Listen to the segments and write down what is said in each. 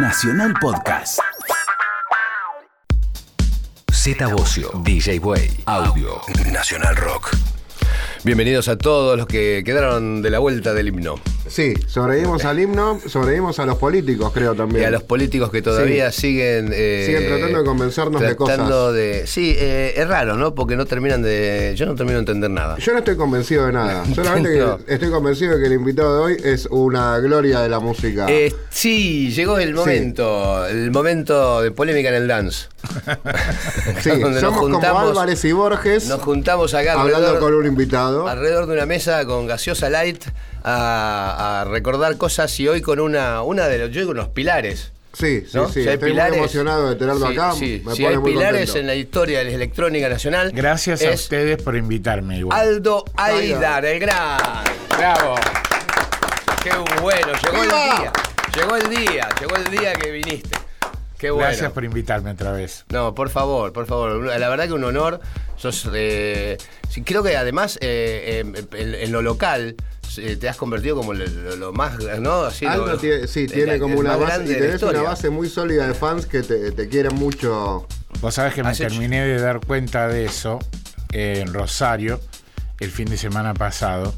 Nacional Podcast. Z Bocio, DJ Way, Audio, Nacional Rock. Bienvenidos a todos los que quedaron de la vuelta del himno. Sí, sobrevivimos al himno, sobrevivimos a los políticos, creo también. Y a los políticos que todavía siguen. eh, Siguen tratando de convencernos de cosas. de- Sí, eh, es raro, ¿no? Porque no terminan de. Yo no termino de entender nada. Yo no estoy convencido de nada. Solamente No. que estoy convencido de que el invitado de hoy es una gloria de la música. Eh, sí, llegó el momento, el momento de polémica en el dance. sí, Donde somos como Álvarez y Borges Nos juntamos acá hablando alrededor, con un invitado. alrededor de una mesa con gaseosa light a, a recordar cosas y hoy con una, una de los, yo digo unos pilares. Sí, sí, ¿no? sí. Si Estoy pilares- muy emocionado de tenerlo sí, acá. sí, Me si pone hay muy pilares contento. en la historia de la electrónica nacional. Gracias a es ustedes por invitarme igual. Aldo Aidar, el gran. Bravo. Qué bueno, llegó ¡Viva! el día. Llegó el día, llegó el día que viniste. Qué bueno. Gracias por invitarme otra vez. No, por favor, por favor. La verdad que un honor. Sos, eh, creo que además eh, eh, en, en lo local eh, te has convertido como lo, lo- lo más, ¿no? Así, lo- tiene, sí, tiene como una base, y tenés una base muy sólida de fans que te, te quieren mucho. Vos sabés que me hecho- terminé de dar cuenta de eso en Rosario el fin de semana pasado.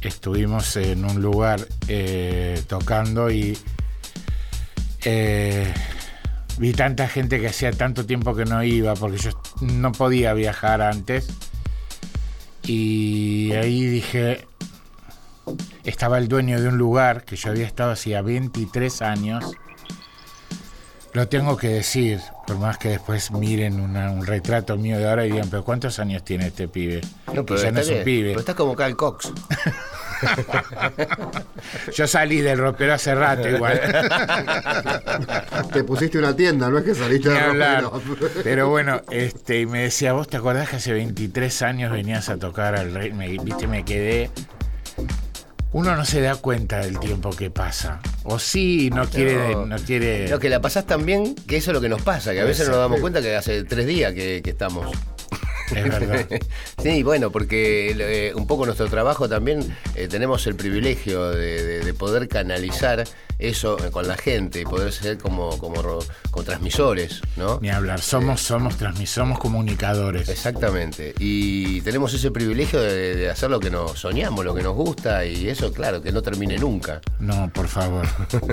Estuvimos en un lugar eh, tocando y eh, vi tanta gente que hacía tanto tiempo que no iba porque yo no podía viajar antes. Y ahí dije, estaba el dueño de un lugar que yo había estado hacía 23 años. Lo tengo que decir, por más que después miren una- un retrato mío de ahora y digan, pero ¿cuántos años tiene este pibe? No, pero, ya no es un bien, pibe. pero estás como Carl Cox. Yo salí del ropero hace rato igual. Te pusiste una tienda, no es que saliste Ni de hablar. ropero. Pero bueno, este, y me decía, ¿vos te acordás que hace 23 años venías a tocar al rey? Me, viste, me quedé. Uno no se da cuenta del tiempo que pasa. O sí, no quiere. No. No, quiere. Lo que la pasás tan bien que eso es lo que nos pasa, que a veces no nos damos cuenta que hace tres días que, que estamos. Es verdad. Sí, bueno, porque eh, un poco nuestro trabajo también eh, tenemos el privilegio de, de- de poder canalizar eso eh, con la gente y poder ser como, como, como transmisores, ¿no? Ni hablar. Somos, somos transmis, somos comunicadores. Exactamente. Y tenemos ese privilegio de, de hacer lo que nos soñamos, lo que nos gusta, y eso, claro, que no termine nunca. No, por favor.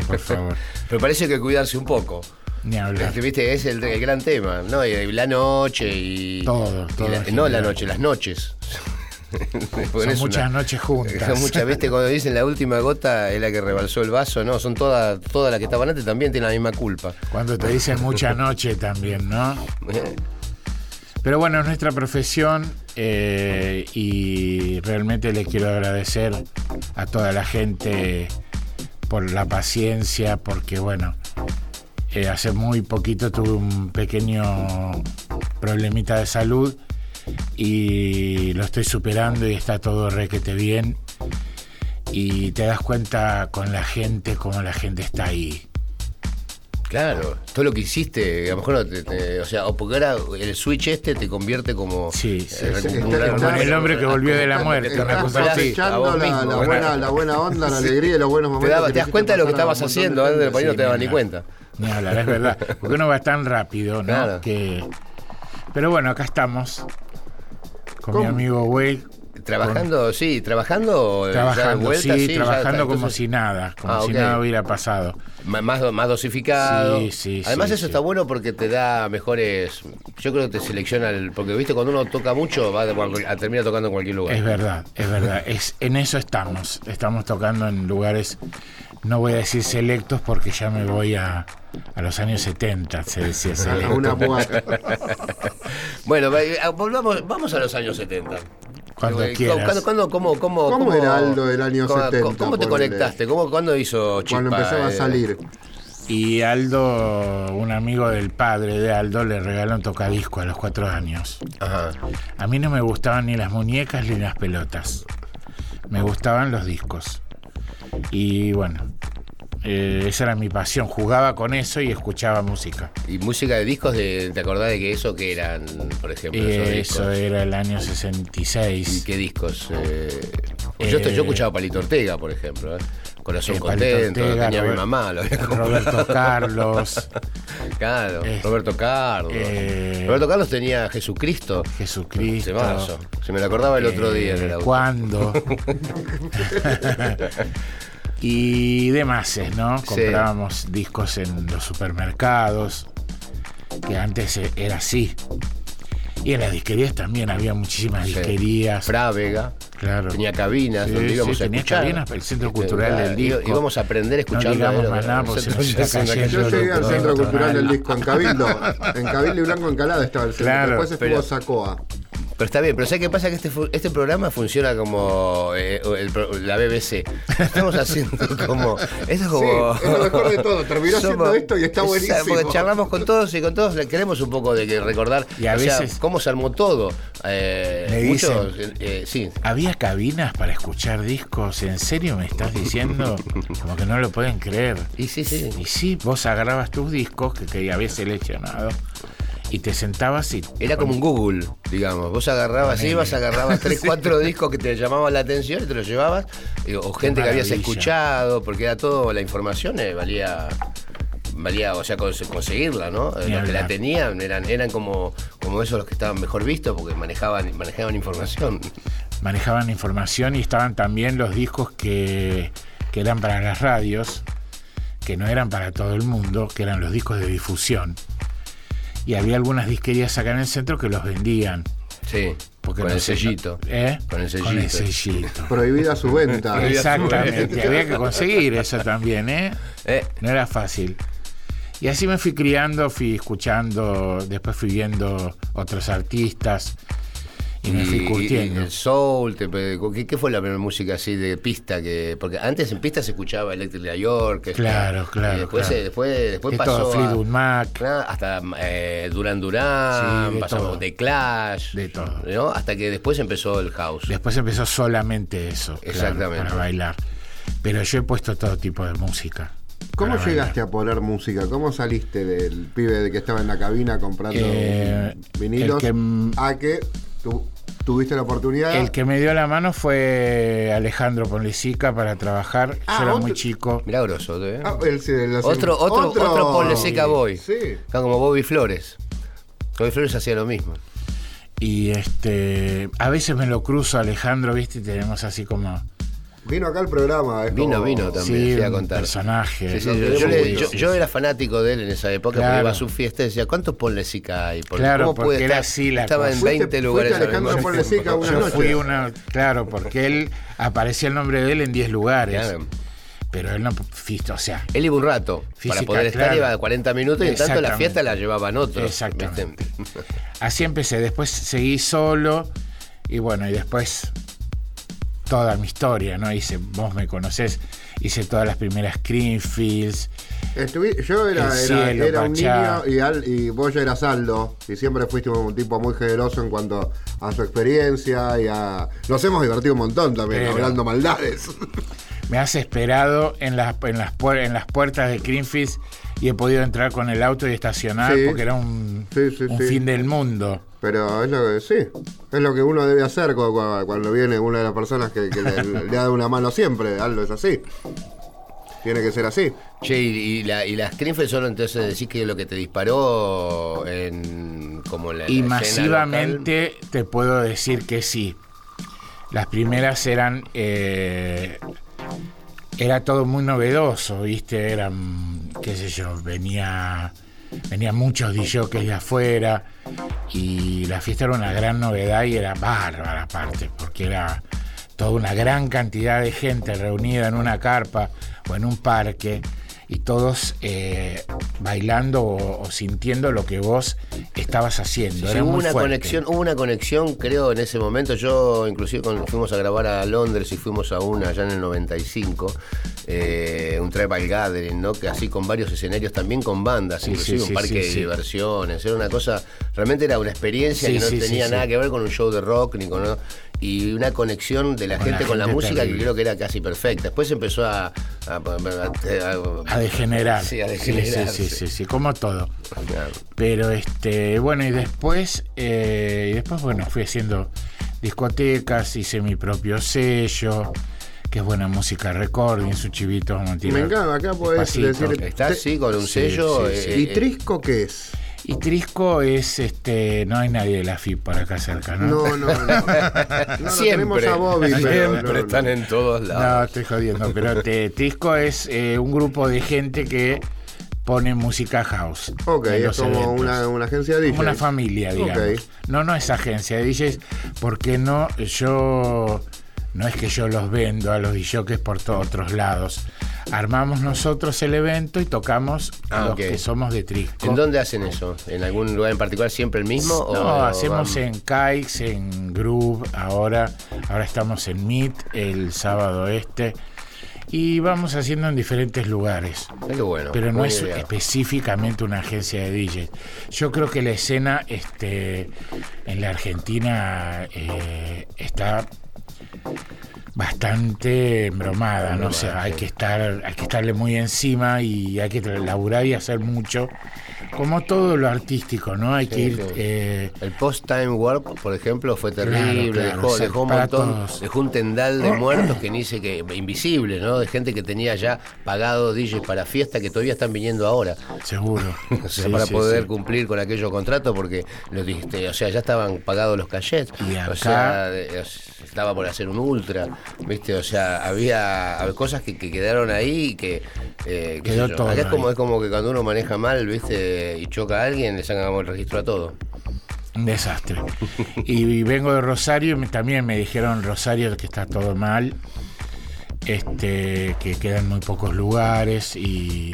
Por favor. Pero parece que cuidarse un poco. Ni hablar. Este, ¿Viste? Es el, el gran tema, ¿no? Y la noche y. Todo, y todo la- no la noche, las noches. Son muchas una- noches juntas. Son muchas, ¿viste? Cuando dicen la última gota es la que rebalsó el vaso, no, son todas todas las que estaban antes también tienen la misma culpa. Cuando te dicen mucha noche también, ¿no? Pero bueno, es nuestra profesión eh, y realmente le quiero agradecer a toda la gente por la paciencia, porque bueno, eh, hace muy poquito tuve un pequeño problemita de salud y lo estoy superando y está todo requete bien. Y te das cuenta con la gente cómo la gente está ahí. Claro, todo lo que hiciste, a lo mejor, te- te- o sea, o porque ahora el switch este te convierte como... Sí, eh, sí, sí, como el hombre que volvió de la muerte, Estás cosa la, mismo. la buena, la buena onda, la alegría y los buenos Te, momentos. da- que te das cuenta de lo que estabas haciendo, antes de por ahí no te dabas ni cuenta. Ni hablar, es verdad. Porque uno va tan rápido, ¿no? Claro. Que... Pero bueno, acá estamos. Con mi ¿Cómo? amigo Way. Trabajando, sí, trabajando. Trabajando, vuelta, sí, trabajando está, como entonces, si nada, como Ah, si nada hubiera pasado. Más, do- más dosificado. Sí, sí, Además sí, eso sí. está bueno porque te da mejores... Yo creo que te selecciona, el, porque viste, cuando uno toca mucho, va a, a terminar tocando en cualquier lugar. Es verdad, es verdad. Es, en eso estamos. Estamos tocando en lugares, no voy a decir selectos porque ya me voy a, a los años 70, se decía A selecto. una muerte. Bueno, eh, volvamos, vamos a los años 70. Cuando Eh, quieras. ¿cuándo- cuándo- cómo, cómo, ¿Cómo era Aldo del año cómo- 70, ¿Cómo te conectaste? ¿Cómo, ¿Cuándo hizo Chispa? Cuando empezaba a eh? salir. Y Aldo, un amigo del padre de Aldo, le regaló un tocadisco a los cuatro años. Ajá. A mí no me gustaban ni las muñecas ni las pelotas. Me gustaban los discos. Y bueno, eh, esa era mi pasión. Jugaba con eso y escuchaba música. Y música de discos, de, ¿te acordás de que eso que eran, por ejemplo, Eh, eso era el año ¿Y 66. qué discos? Eh, yo, estoy- yo Eh, escuchaba Palito Ortega, por ejemplo. ¿eh? Corazón eh, contento, Ortega, tenía mi mamá. Lo había. Roberto Carlos, Claro, Eh, Roberto Carlos. eh, Roberto Carlos tenía Jesucristo. Jesucristo. Se me lo acordaba el otro día en el eh, auto. ¿Cuándo? y demás, ¿no? Sí. Comprábamos discos en los supermercados, que antes eh, era así. Y en las disquerías también había muchísimas Sí. disquerías. Frávega. Claro. Tenía cabinas Sí, donde sí, íbamos a tenía escuchar. cabinas, el Centro Este, Cultural claro, del Disco. Íbamos a aprender escuchando. digamos era- más nada, porque se nos está cayendo Yo llegué al Centro Cultural del Disco en Cabildo. En Cabildo y Blanco Encalada estaba el centro. Claro, Después estuvo Sacoa. Pero está bien, pero ¿sabes qué pasa? Que este, este programa funciona como eh, el pro- la BBC. Estamos haciendo como. Esto es como. Sí, es lo mejor de todo. Terminó haciendo esto y está Exacto, buenísimo. Porque charlamos con todos y con todos le queremos un poco de que recordar Y a o sea, veces- cómo se armó todo. Eh, Me muchos, dicen- eh, sí. ¿Había cabinas para escuchar discos? ¿En serio me estás diciendo? Como que no lo pueden creer. Y sí, sí. Y sí, vos agarrabas tus discos que, que habías seleccionado y te sentabas y. Era como un Google, digamos. Vos agarrabas, Ponele. ibas, agarrabas tres, cuatro discos que te llamaban la atención y te los llevabas. y- o gente que habías escuchado, porque era todo, la información eh, valía. Valía, o sea, cons- conseguirla, ¿no? Eh, Ni Los que la tenían eran, eran como, como esos los que estaban mejor vistos porque manejaban, manejaban información. manejaban información y estaban también los discos que, que eran para las radios, que no eran para todo el mundo, que eran los discos de difusión. Y había algunas disquerías acá en el centro que los vendían. Sí. Porque con no el sellito. ¿eh? Con el Con el sellito. sellito. Prohibida su venta. Exactamente, había que conseguir eso también, ¿eh? Eh, No era fácil. Y así me fui criando, fui escuchando, después fui viendo otros artistas y el soul, te- ¿qué, qué fue la primera música así de pista? que Porque antes en pista se escuchaba Electric New York. Claro, claro, Y después, claro. se- después, después De pasó todo, a- Fleetwood Mac. Ah, hasta eh, Duran Duran, Sí, pasamos todo. de Clash, De todo. ¿no? hasta que después empezó el house. Después empezó solamente eso, claro, Exactamente. para bailar. Pero yo he puesto todo tipo de música. ¿Cómo llegaste bailar. a poner música? ¿Cómo saliste del pibe de que estaba en la cabina comprando Eh, vinilos que- a que tú tuviste la oportunidad? El que me dio la mano fue Alejandro Ponlecica para trabajar. Ah, yo era otro- muy chico. Mirá grosso, ¿eh? Ah, el- sí, el- otro, otro, otro, Ponle Seca Boy. Sí. Está como Bobby Flores. Bobby Flores hacía lo mismo. Y este a veces me lo cruzo a Alejandro, ¿viste? Y tenemos así como. Vino acá al programa. es Vino, como- vino también, Sí, a contar. personaje. Sí, sí, yo, yo le- yo- yo era fanático de él en esa época porque Claro. iba a su fiesta y decía, ¿cuántos Ponlecica hay? Porque Claro, ¿cómo porque puede era estar? así la Estaba en cosa. Fuiste- 20 lugares fuiste Alejandro. Ponlecica una Yo noche. fui una. Claro, porque él aparecía el nombre de él en 10 lugares. Claro. Pero él no. O sea, Él iba un rato. Física, para poder estar claro. iba 40 minutos y en tanto la fiesta la llevaban otros. Exactamente. ¿viste? Así empecé, después seguí solo y bueno, y después toda mi historia, ¿no? Hice, vos me conocés, hice todas las primeras Greenfields. Yo era, El era, cielo, era un niño y, Al- y vos ya eras Aldo. Y siempre fuiste un tipo muy generoso en cuanto a su experiencia y a. Nos hemos divertido un montón también, Pero- hablando maldades. Me has esperado en las, en las, en las puertas de Greenfields y he podido entrar con el auto y estacionar Sí. porque era un, Sí, sí, un sí. fin del mundo. Pero es lo que sí, es lo que uno debe hacer cu- cu- cuando, viene una de las personas que, que le, le da una mano siempre. Aldo es así. Tiene que ser así. Che, y, y la- y las Greenfield son entonces decís que lo que te disparó en como la, Y la masivamente te puedo decir que sí. Las primeras eran. eh, era todo muy novedoso, ¿viste? Eran, qué sé yo, venía. Venían muchos DJs de afuera y la fiesta era una gran novedad y era bárbara aparte, porque era toda una gran cantidad de gente reunida en una carpa o en un parque y todos eh, bailando o, o sintiendo lo que vos estabas haciendo. Sí, Era hubo muy una fuerte. conexión, hubo una conexión, creo, en ese momento. Yo, inclusive, cuando fuimos a grabar a Londres y fuimos a una allá en el 95, eh, un Tribal Gathering, ¿no? Que así con varios escenarios, también con bandas, Sí, inclusive sí, un parque de diversiones. Era una cosa, realmente era una experiencia que no tenía nada que ver con un show de rock ni con. Y una conexión de la Con la gente con la música terrible. que creo que era casi perfecta. Después empezó a. a- a- A degenerar. Sí, a Sí, degenerar, Sí, sí, sí. sí, sí, como todo. Claro. Pero este, bueno, y después, eh, y después, bueno, fui haciendo discotecas, hice mi propio sello, que es buena música, recording, su chivito, vamos a tirar Me encanta, acá podés despacito. decir- Está Te- así con un Sí, sello. sí, sí. eh, ¿Y eh, Trisco qué es? Y Trisco es, este, no hay nadie de la FIP por acá cerca, ¿no? No, no, no. No, no siempre, tenemos a Bobby, siempre no, no. están en todos No, lados. estoy jodiendo, pero te- Trisco es eh, un grupo de gente que pone música house. Ok, es como una, una agencia de DJ. Como una familia, digamos. Ok. No, no es agencia de DJs, porque no, yo, no es que yo los vendo a los DJs por todos otros lados. Armamos nosotros el evento y tocamos Ah, los que somos de Trisco. ¿En dónde hacen eso? ¿En algún lugar en particular siempre el mismo? No, o hacemos en Kikes, en Groove, ahora, ahora estamos en Meet el sábado este. Y vamos haciendo en diferentes lugares. Ah, qué bueno, Pero no es idea. específicamente una agencia de DJs. Yo creo que la escena este, en la Argentina eh, está bastante embromada, ¿no? O hay que estar, hay que estarle muy encima y hay que laburar y hacer mucho. Como todo lo artístico, ¿no? Hay que ir sí. eh, El post-time warp, por ejemplo, fue terrible. claro, dejó, o sea, dejó un montón, todos. dejó un tendal de muertos que ni sé que invisible, ¿no? De gente que tenía ya pagado DJs para fiesta que todavía están viniendo ahora. seguro. O sea, Sí, para poder cumplir con aquellos contratos porque los dijiste, o sea, ya estaban pagados los cachets. Y O sea, estaba por hacer un ultra, ¿viste? O sea, había, había cosas que, que quedaron ahí y que eh, Quedó todo Acá es como, es como que cuando uno maneja mal, ¿viste? Y choca a alguien, le sacan el registro a todo. Un desastre. y, vengo de Rosario y también me dijeron Rosario que está todo mal, este, que quedan muy pocos lugares y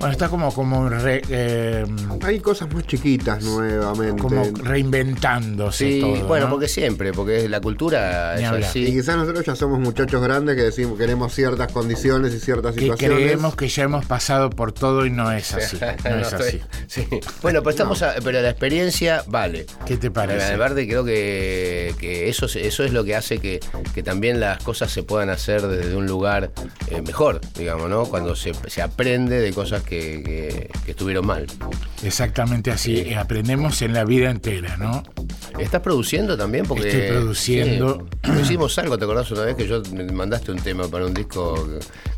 bueno está como como re- eh, Hay cosas más chiquitas nuevamente. como reinventándose Sí, todo. bueno, ¿no? porque siempre, porque la cultura Ni es hablar. Y quizás nosotros ya somos muchachos grandes que decimos queremos ciertas condiciones y ciertas que situaciones. creemos que ya hemos pasado por todo y no es así. No, No, es así. sí. Bueno, pero estamos a- pero la experiencia vale. ¿Qué te parece? Además, creo que, que eso, eso es lo que hace que, que también las cosas se puedan hacer desde un lugar eh, mejor, digamos, ¿no? Cuando se, se aprende de cosas que, que- que estuvieron mal. Exactamente así. Eh, Aprendemos en la vida entera, ¿no? ¿Estás produciendo también? Porque, Estoy produciendo. Sí, hicimos algo, ¿te acordás una vez que yo me mandaste un tema para un disco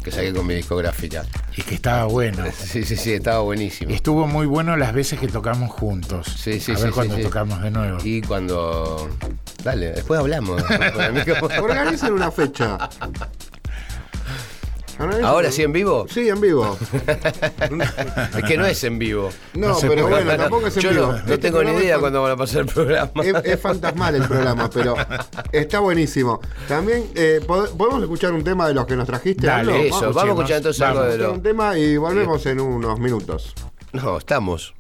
que, saqué con mi discográfica? Y que estaba bueno. Sí, sí, sí, estaba buenísimo. Estuvo muy bueno las veces que tocamos juntos. Sí, sí, A sí, ver sí, cuando sí. tocamos de nuevo. Y cuando. Dale, después hablamos. Organicen una fecha. ¿Ahora sí en vivo? Sí, en vivo. Es que no es en vivo. No, pero puede. bueno, tampoco es en Yo vivo. no, no Este tengo ni idea cuándo van a pasar el programa. Es, es fantasmal el programa, pero está buenísimo. También eh, pod- podemos escuchar un tema de los que nos trajiste. Dale? Eso, vamos a escuchar entonces algo Vamos. de un tema y volvemos en unos minutos. No, estamos.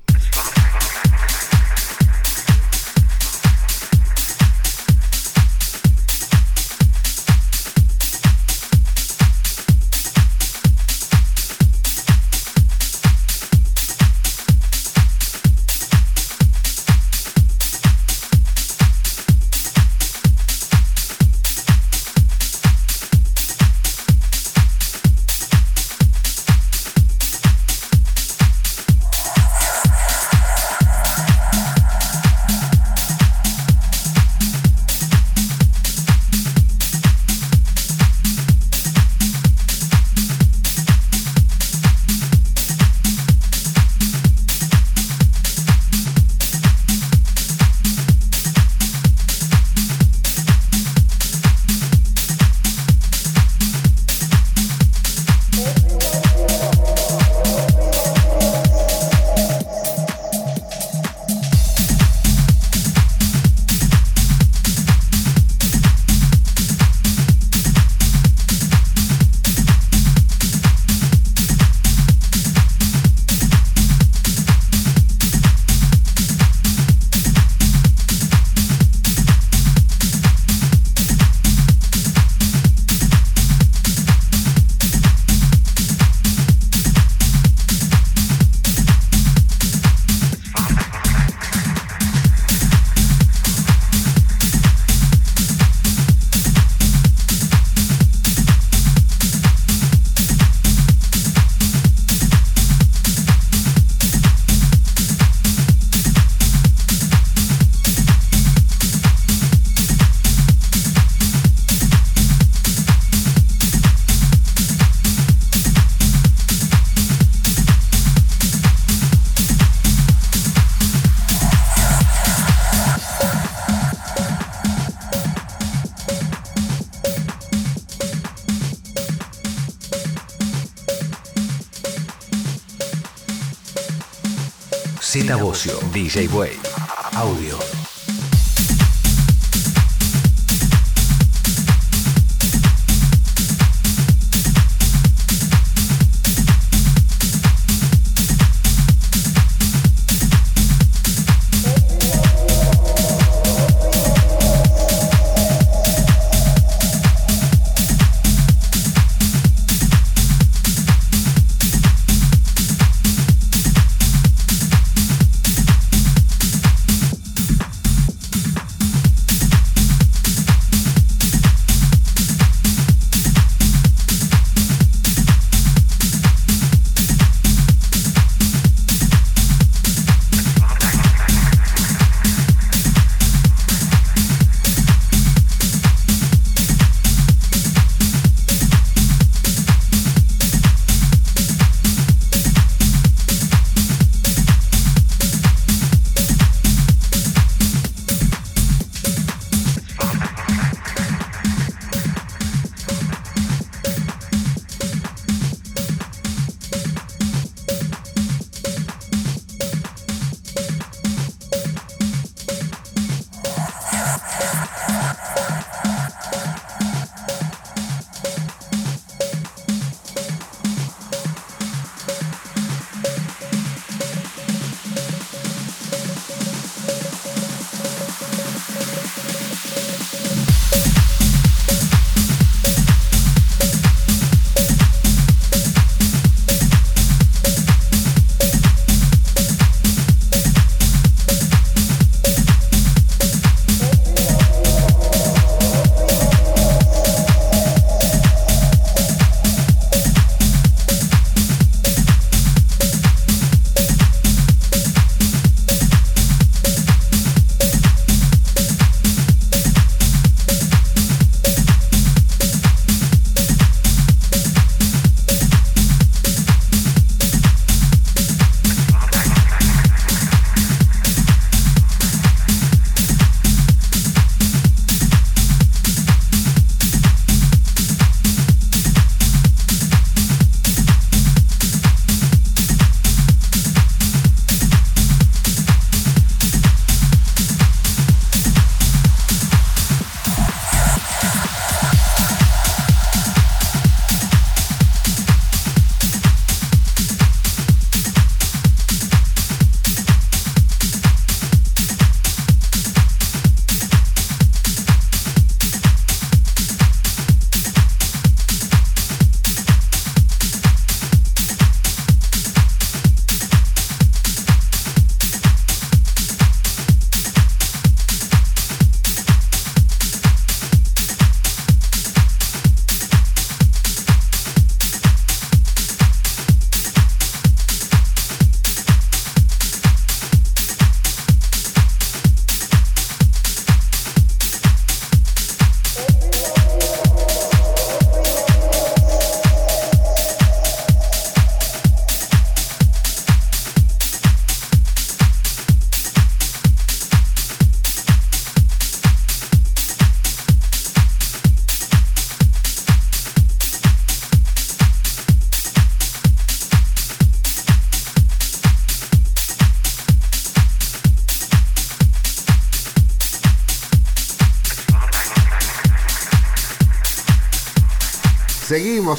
DJ Way.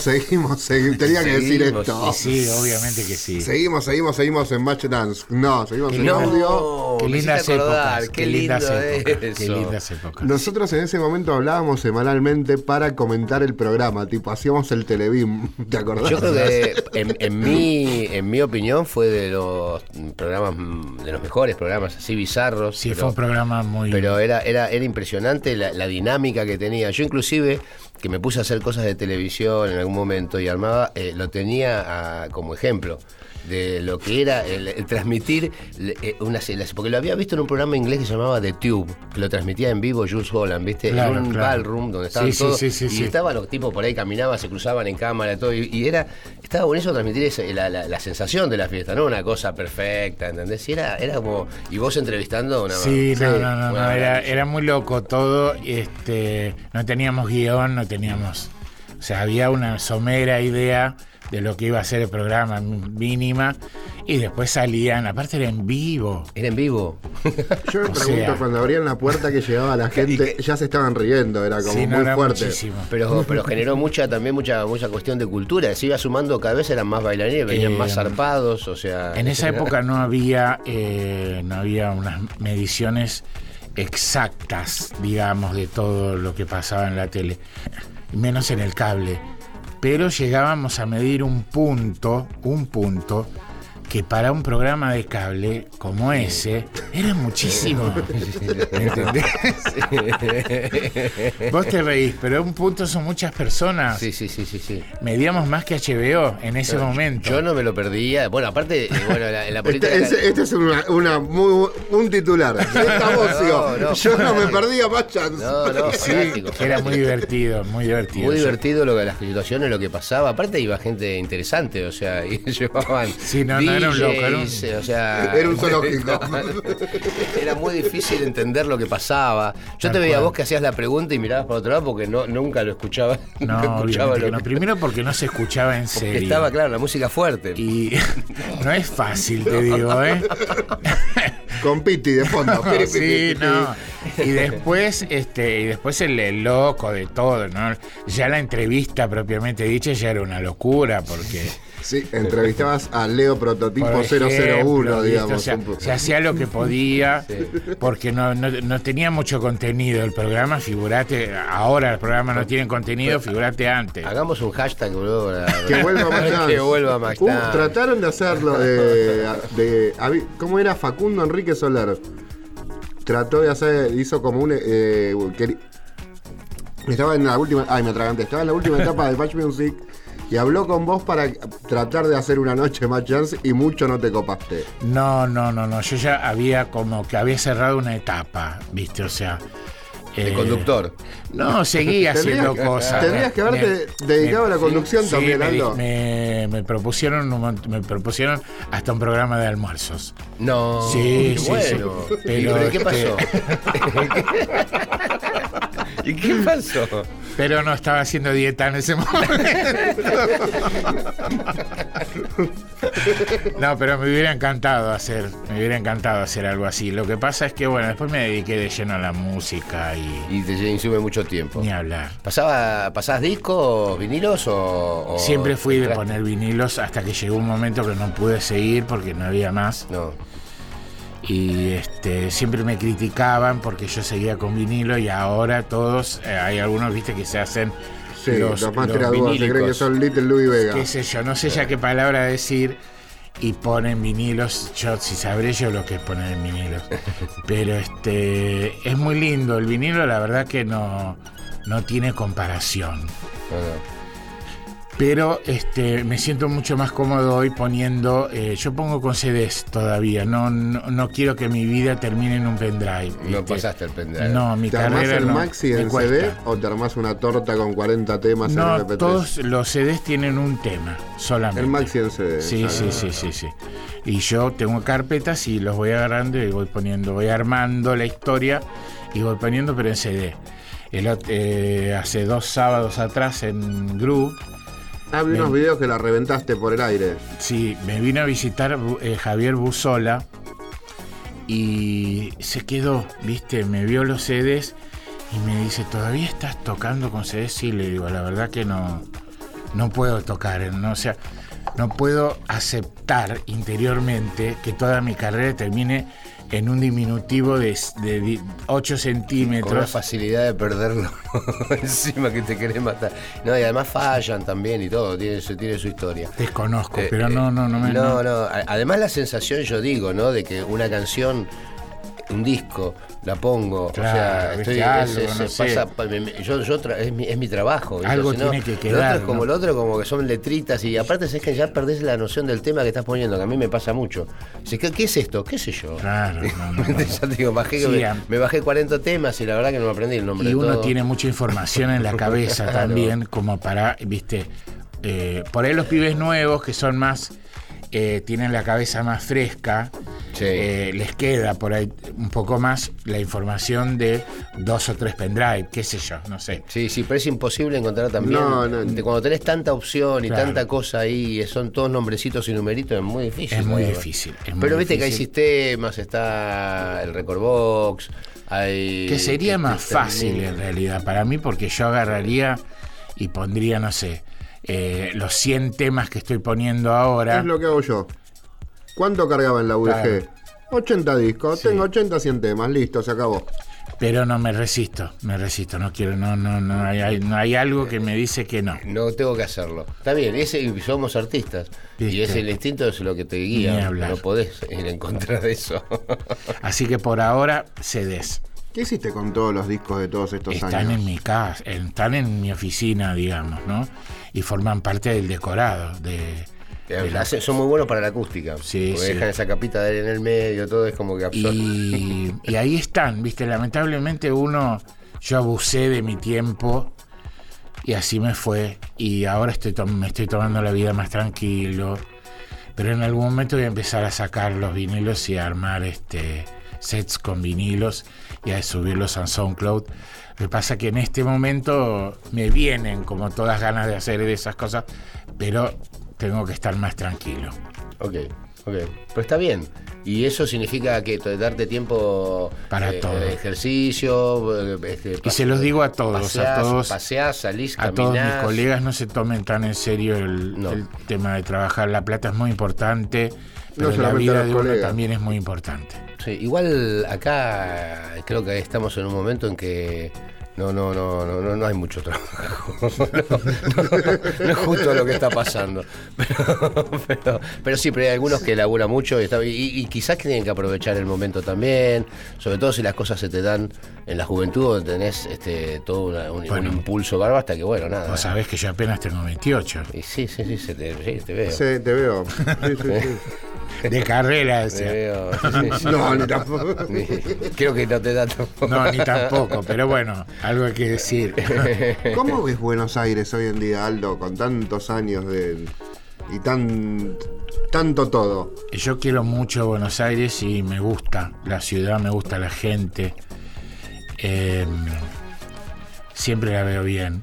Seguimos, seguimos, seguimos. Tenía que decir esto. Sí, obviamente que sí. Seguimos, seguimos, seguimos en Match Dance. No, seguimos Qué en lindo. audio. Qué lindas épocas. qué lindas lindo épocas. Qué eso. lindas épocas. Nosotros en ese momento hablábamos semanalmente para comentar el programa, tipo hacíamos el Televim, ¿te acordás? Yo creo que en, en mi, en mi opinión fue de los programas, mm, de los mejores programas así bizarros. Sí, pero- fue un programa muy. Pero era, era, era impresionante la, la dinámica que tenía. Yo inclusive, que me puse a hacer cosas de televisión en algún momento y armaba, eh, lo tenía ah, como ejemplo de lo que era el, el transmitir eh, una serie. Porque lo había visto en un programa inglés que se llamaba The Tube, que lo transmitía en vivo Jules Holland, ¿viste? Claro, en un claro. ballroom donde estaban Sí, todos. sí, sí, y estaban los tipos por ahí, caminaban, se cruzaban en cámara, todo. Y, y era, estaba buenísimo transmitir ese- la, la- la sensación de la fiesta, no una cosa perfecta, ¿entendés? Y era, era como. Y vos entrevistando una. Sí, no, Sí, no, no, no, bueno, era, era muy loco todo. Este, no teníamos guion, no teníamos. O sea, había una somera idea de lo que iba a ser el programa mínima Y después salían, aparte era en vivo. Era en vivo. Yo me O pregunto, sea- cuando abrían la puerta que llegaba la gente, ya se estaban riendo, era como Sí, no, muy era fuerte. muchísimo. Pero, pero generó mucha, también mucha, mucha cuestión de cultura. Se iba sumando cada vez eran más bailarines, venían Eh, más zarpados, o sea. En esa época no había, eh, no había unas mediciones exactas, digamos, de todo lo que pasaba en la tele, menos en el cable. Pero llegábamos a medir un punto, un punto, que para un programa de cable como ese era muchísimo. Vos te reís, pero un punto son muchas personas. Sí, sí, sí, sí, sí. Medíamos más que HBO en ese momento. Yo no me lo perdía. Bueno, aparte, eh, bueno, la- en la política. Este, es, este es una, una muy, un titular. Esta Bocio. No, no. Yo no me perdía más chance. No, no, Sí, fanático, que era muy divertido, muy divertido. Muy divertido lo que las situaciones, lo que pasaba. Aparte iba gente interesante, o sea, y llevaban. Sí, no, no era un loco, o sea, Era un zoológico. era muy difícil entender lo que pasaba. Yo Tal te veía cual. vos que hacías la pregunta y mirabas para otro lado porque no, nunca lo escuchaba. No, escuchaba obviamente lo que no. que- Primero porque no se escuchaba en porque serio. estaba, claro, la música fuerte. Y no es fácil, te digo, ¿eh? Con Piti de fondo. Piri, sí, piri, piri. no. Y después, este, y después el, el loco de todo, ¿no? Ya la entrevista propiamente dicha ya era una locura, porque. Sí, entrevistabas a Leo Prototipo 001, ejemplo, ¿viste? digamos. O sea, se hacía lo que podía, porque no, no, no tenía mucho contenido el programa, figurate, ahora el programa no tiene contenido, figurate antes. Hagamos un hashtag, boludo. Que vuelva Max que vuelva Max Uh, trataron de hacerlo de, ¿Cómo era? Facundo Enrique Solar. Trató de hacer, hizo como un... eh, estaba en la última... Ay, me atraganté. Estaba en la última etapa de Match Music y habló con vos para tratar de hacer una noche Match Dance y mucho no te copaste. No, no, no, no. Yo ya había como que había cerrado una etapa, ¿viste? O sea. De eh, conductor. No, seguí haciendo cosas. tendrías que haberte dedicado a la conducción también, me, Aldo. Me, me propusieron un me propusieron hasta un programa de almuerzos. No. Sí, sí, bueno. sí. ¿Y Pero, pero qué este- pasó? ¿Y qué pasó? Pero no estaba haciendo dieta en ese momento. No, pero me hubiera encantado hacer, me hubiera encantado hacer algo así. Lo que pasa es que bueno, después me dediqué de lleno a la música y Y te insume mucho tiempo. ni hablar. ¿Pasaba, ¿Pasabas discos, vinilos o, o- Siempre fui de poner vinilos hasta que llegó un momento que no pude seguir porque no había más. No. Y este, siempre me criticaban porque yo seguía con vinilo y ahora todos, eh, hay algunos, viste, que se hacen Sí, los, los, más los tiraduras se creen que son Little Louis Vega. qué sé yo, no sé ya qué palabra decir y ponen vinilos, yo si sabré yo lo que es poner en vinilos. Pero este es muy lindo, el vinilo la verdad que no, no tiene comparación. no. Pero este, me siento mucho más cómodo hoy poniendo, eh, yo pongo con CDs todavía, no, no, no quiero que mi vida termine en un pendrive. No pasaste el pendrive. No, mi ¿Te armás el no, maxi en cuesta. CD o te armás una torta con 40 temas en No, MP3? todos los CDs tienen un tema solamente. El maxi en CD. Sí, sí, sí, sí, sí. Y yo tengo carpetas y los voy agarrando y voy poniendo, voy armando la historia y voy poniendo, pero en CD. El eh, hace dos sábados atrás en Groove, Ah, vi unos videos que la reventaste por el aire. sí, me vino a visitar eh, Javier Buzola y se quedó, viste, me vio los CDs y me dice, ¿todavía estás tocando con CDs? Sí, le digo, la verdad que no, no puedo tocar, ¿no? O sea, no puedo aceptar interiormente que toda mi carrera termine en un diminutivo de, de di- 8 Con la centímetros. facilidad de perderlo encima que te querés matar. No, y además fallan también y todo, tiene su, tiene su historia. Desconozco, Eh, pero no, no, no me... No, no. no. Además la sensación, yo digo, ¿no? De que una canción, un disco, la pongo, Claro, o sea, viste, estoy, algo, es- no es- sé. pasa- pa- me- me- yo, yo tra- es, mi, es mi trabajo. Algo Si no, tiene que otro quedar, es como ¿no? lo otro, como que son letritas y aparte es que ya perdés la noción del tema que estás poniendo, que a mí me pasa mucho. ¿qué, qué es esto? ¿Qué sé yo? Claro, no, ya te digo, bajé, Sí, me, bajé 40 temas y la verdad que no me aprendí el nombre Y de uno todo. tiene mucha información en la cabeza Claro. también, como para, viste, eh, por ahí los pibes nuevos que son más, eh, tienen la cabeza más fresca, Sí. eh, les queda por ahí un poco más la información de dos o tres pendrive, qué sé yo, no sé. Sí, sí, pero es imposible encontrar también. No, no. de Cuando tenés tanta opción y Claro. tanta cosa ahí, y son todos nombrecitos y numeritos, es muy difícil. Es muy difícil. es muy Pero viste que hay sistemas, está el Record Box, hay. Que sería más este, fácil en realidad para mí porque yo agarraría y pondría, no sé, eh, los 100 temas que estoy poniendo ahora. Es lo que hago yo. ¿Cuánto cargaba en la UDG? Claro. 80 discos, Sí. tengo 80, 100 temas, listo, se acabó. Pero no me resisto, me resisto, no quiero, no, no, no hay, hay- no hay algo que me dice que no. No tengo que hacerlo. Está bien, ese, somos artistas. Y ese el instinto es lo que te Ni guía. hablar. No podés ir en contra de eso. Así que por ahora cedes. ¿Qué hiciste con todos los discos de todos estos Están años? en mi casa, están en mi oficina, digamos, ¿no? Y forman parte del decorado de, Hace- son muy buenos para la acústica. Sí, porque sí. dejan esa capita de aire en el medio, todo es como que absorbe. Y, y ahí están, viste, lamentablemente uno, yo abusé de mi tiempo y así me fue. Y ahora estoy me estoy tomando la vida más tranquilo. Pero en algún momento voy a empezar a sacar los vinilos y a armar este sets con vinilos y a subirlos a SoundCloud. Lo que pasa que en este momento me vienen como todas ganas de hacer esas cosas, pero tengo que estar más tranquilo. Ok, ok. Pero está bien. Y eso significa que te- darte tiempo Para eh, todo. de ejercicio. eh, este, Y se los digo a todos, paseás, a todos. Paseás, salís, A todos mis colegas no se tomen tan en serio el, No. el tema de trabajar. La plata es muy importante, pero la solamente a vida de uno también es muy importante. Sí, igual acá creo que estamos en un momento en que no, no, no, no, no, no hay mucho trabajo. No, no, no es justo lo que está pasando. Pero, pero, pero sí, pero hay algunos que laburan mucho y, está- y- y quizás que tienen que aprovechar el momento también, sobre todo si las cosas se te dan en la juventud, donde tenés este, todo una- un, impulso bárbaro hasta que, bueno, nada. Vos sabés que yo apenas tengo 28. Y sí, sí, sí, se te, sí, te veo. Sí, te veo. Sí, sí, sí. De carrera, decía. veo. sí. No, ni tampoco. Ni- Creo que no te da tampoco. No, ni tampoco, pero bueno, algo hay que decir. ¿Cómo ves Buenos Aires hoy en día, Aldo, con tantos años de. y tan. tanto todo? Yo quiero mucho Buenos Aires y me gusta la ciudad, me gusta la gente. Eh, siempre la veo bien.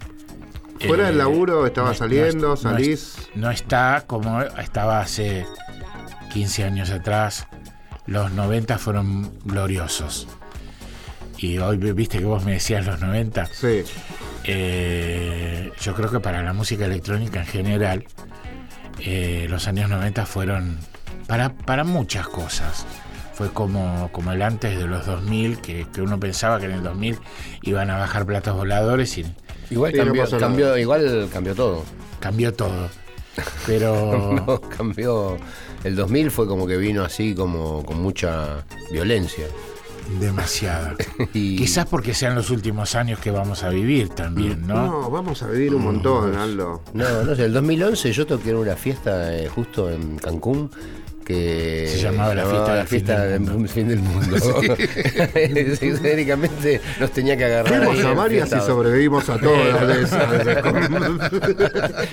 Fuera del Eh, laburo, estaba no- saliendo, no- no- salís. No está como estaba hace 15 años atrás. Los 90 fueron gloriosos. Y hoy viste que vos me decías los 90. Sí. Eh, yo creo que para la música electrónica en general, eh, los años 90 fueron para, para muchas cosas. Fue como, como el antes de los 2000, que, que uno pensaba que en el 2000 iban a bajar platos voladores y Igual Sí, cambió, cambió, igual cambió todo. cambió todo. Pero No, cambió. El 2000 fue como que vino así como con mucha violencia. demasiado. Y- Quizás porque sean los últimos años que vamos a vivir también, ¿no? No, vamos a vivir un montón, Aldo. No, no sé, el 2011 yo toqué en una fiesta eh, justo en Cancún que Se llamaba la fiesta del fin fiesta del mundo. del fin del mundo. Sí, nos tenía que agarrar. Fuimos a varias y sobrevivimos a todas de esas.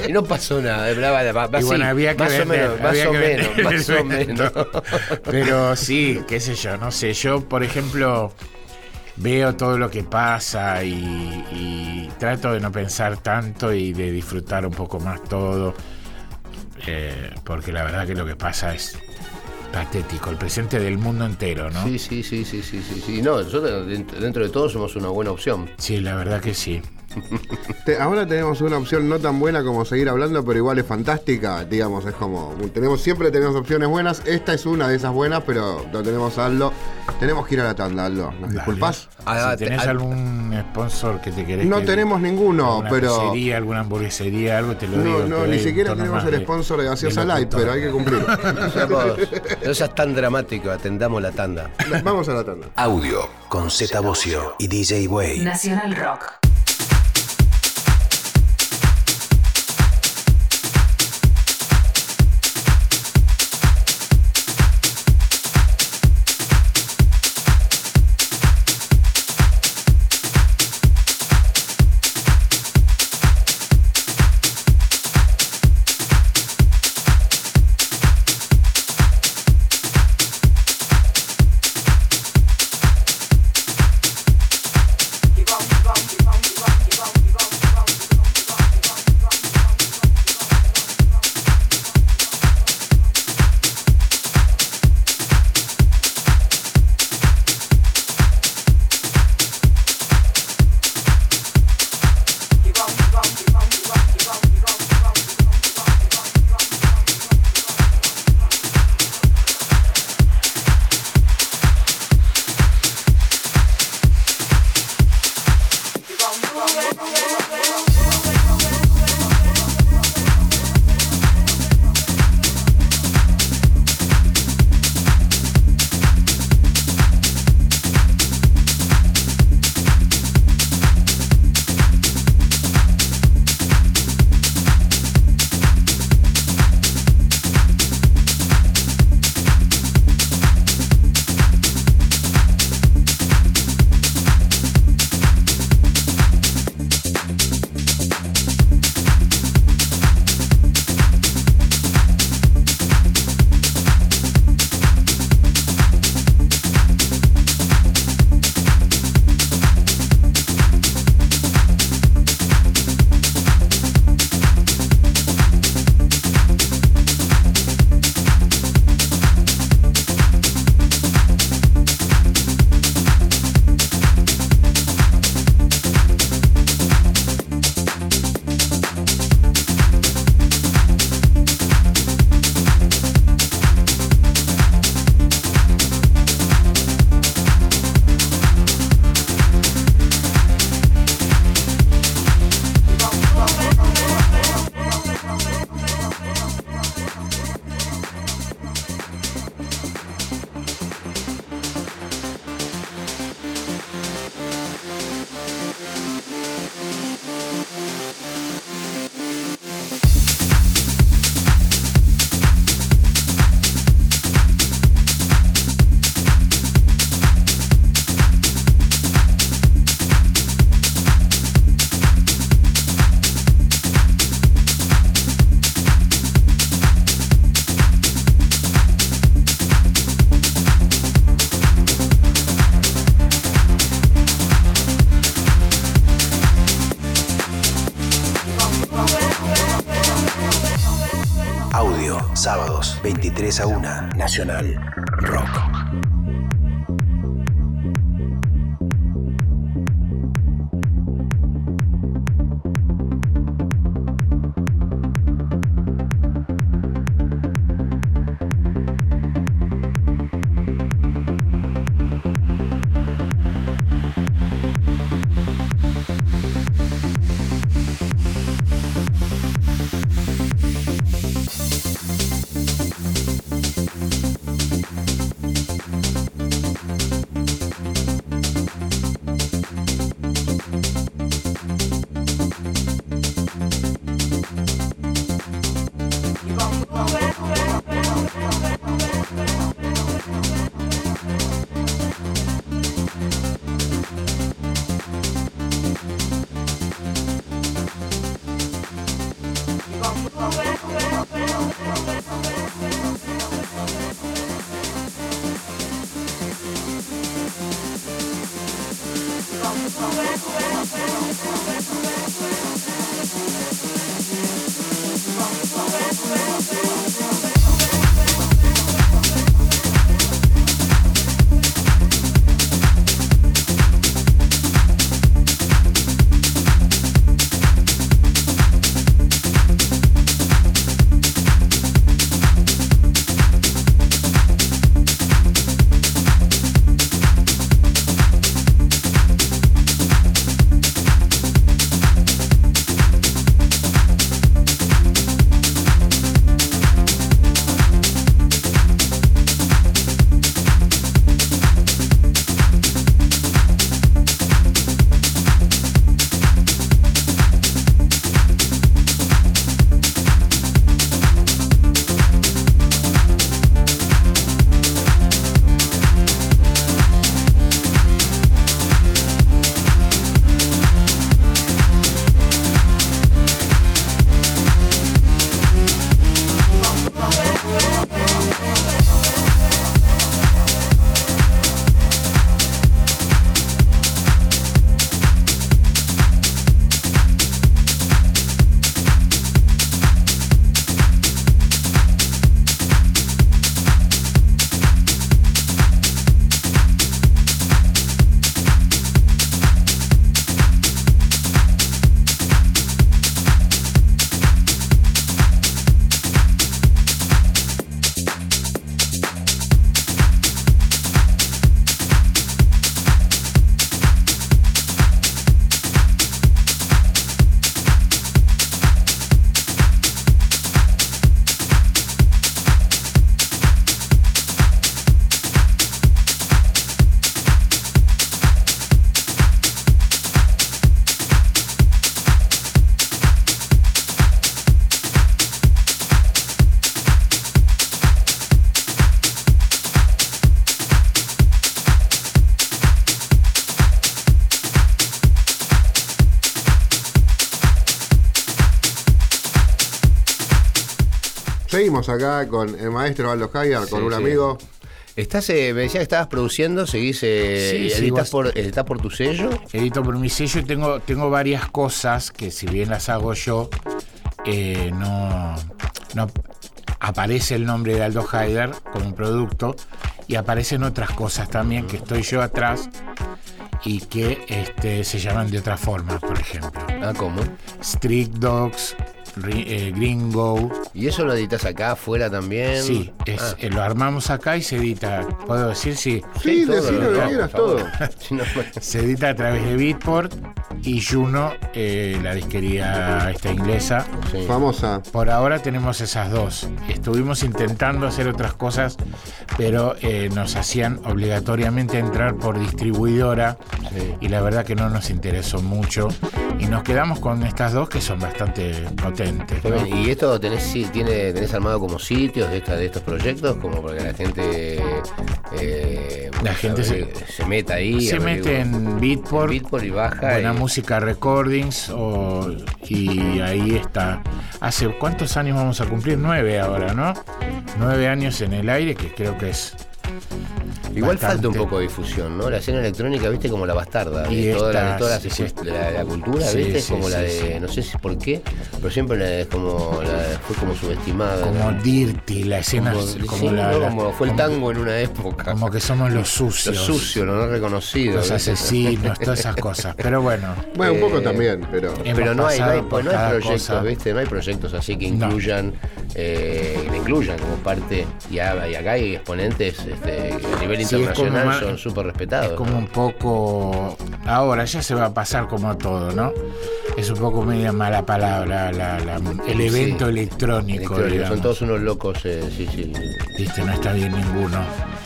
y no pasó nada, va- Y bueno, había que más o menos, más o menos, vender más o menos. Pero sí, qué sé yo, no sé. Yo, por ejemplo, veo todo lo que pasa y, y trato de no pensar tanto y de disfrutar un poco más todo. eh, porque la verdad que lo que pasa es patético, el presente del mundo entero, ¿no? Sí, sí, sí, sí, sí, sí, sí. No, nosotros dentro, dentro de todo somos una buena opción. Sí, la verdad que sí. Te- ahora tenemos una opción no tan buena como seguir hablando, pero igual es fantástica. Digamos, es como. Tenemos, siempre tenemos opciones buenas. Esta es una de esas buenas, pero lo tenemos a Aldo. Tenemos que ir a la tanda, Aldo. ¿Nos Dale. disculpas? Ah, si tenés te- algún sponsor que te querés No que- tenemos ninguno, alguna pero. pizzería, alguna hamburguesería, algo te lo digo. No, no, ni siquiera tenemos el sponsor de Gaseosa Light, pero hay que cumplir. No seas tan dramático, atendamos la tanda. Vamos a la tanda. Audio con Z Bocio y DJ Way. Nacional Rock. Sábados, 23 a 1, Nacional Rock. Acá con el maestro Aldo Hagar, con un amigo. Estás, eh, me decía que estabas produciendo, seguís, eh, editas, por, por tu sello. Edito por mi sello y tengo, tengo varias cosas que si bien las hago yo, eh, no, no aparece el nombre de Aldo Haider como un producto y aparecen otras cosas también que estoy yo atrás y que este, se llaman de otra forma, por ejemplo. Ah, ¿cómo? Street Dogs, eh, Gringo. ¿Y eso lo editas acá, afuera también? Sí, ah. eh, lo armamos acá y se edita. ¿Puedo decir sí? Sí, decirlo lo que todo. se edita a través de Beatport y Juno, eh, la disquería esta inglesa. Famosa. Por ahora tenemos esas dos. Estuvimos intentando hacer otras cosas, pero nos hacían obligatoriamente entrar por distribuidora y la verdad que no nos interesó mucho. Y nos quedamos con estas dos que son bastante potentes. ¿Y esto tenés, tiene, tenés armado como sitios de, esta, de estos proyectos? Como para que la gente, eh, la gente se, meta ahí. Se mete en Beatport, Beatport y baja. Buena música recordings y ahí está. ¿Hace cuántos años vamos a cumplir? Nueve ahora, ¿no? Nueve años en el aire, que creo que es Igual bastante. falta un poco de difusión, ¿no? La escena electrónica, viste, como la bastarda. Y de toda la, de esta, todas sí, las sí. escu- de la, la cultura, Sí, ¿viste? Es sí, como la de, sí. no sé si por qué, pero siempre la- es como la, fue como subestimada. Como ¿no? dirty, la escena como, es como sí, la, ¿no? la- como fue el tango en una época. como que somos los lo sucios. sucio, lo no reconocido. Los asesinos, todas esas cosas. Pero bueno, Bueno, un poco Eh, también, pero. Pero no hay, no hay, por no hay proyectos, cosa. ¿viste? No hay proyectos así que No. incluyan, eh, que la incluyan como parte. Y, a- y acá hay exponentes este, a nivel internacional más- son súper respetados. Es como un poco. Ahora ya se va a pasar como todo, ¿no? Es un poco media mala palabra la- la- el evento Sí. electrónico. Son todos unos locos, eh, sí, sí. Viste, no está bien ninguno.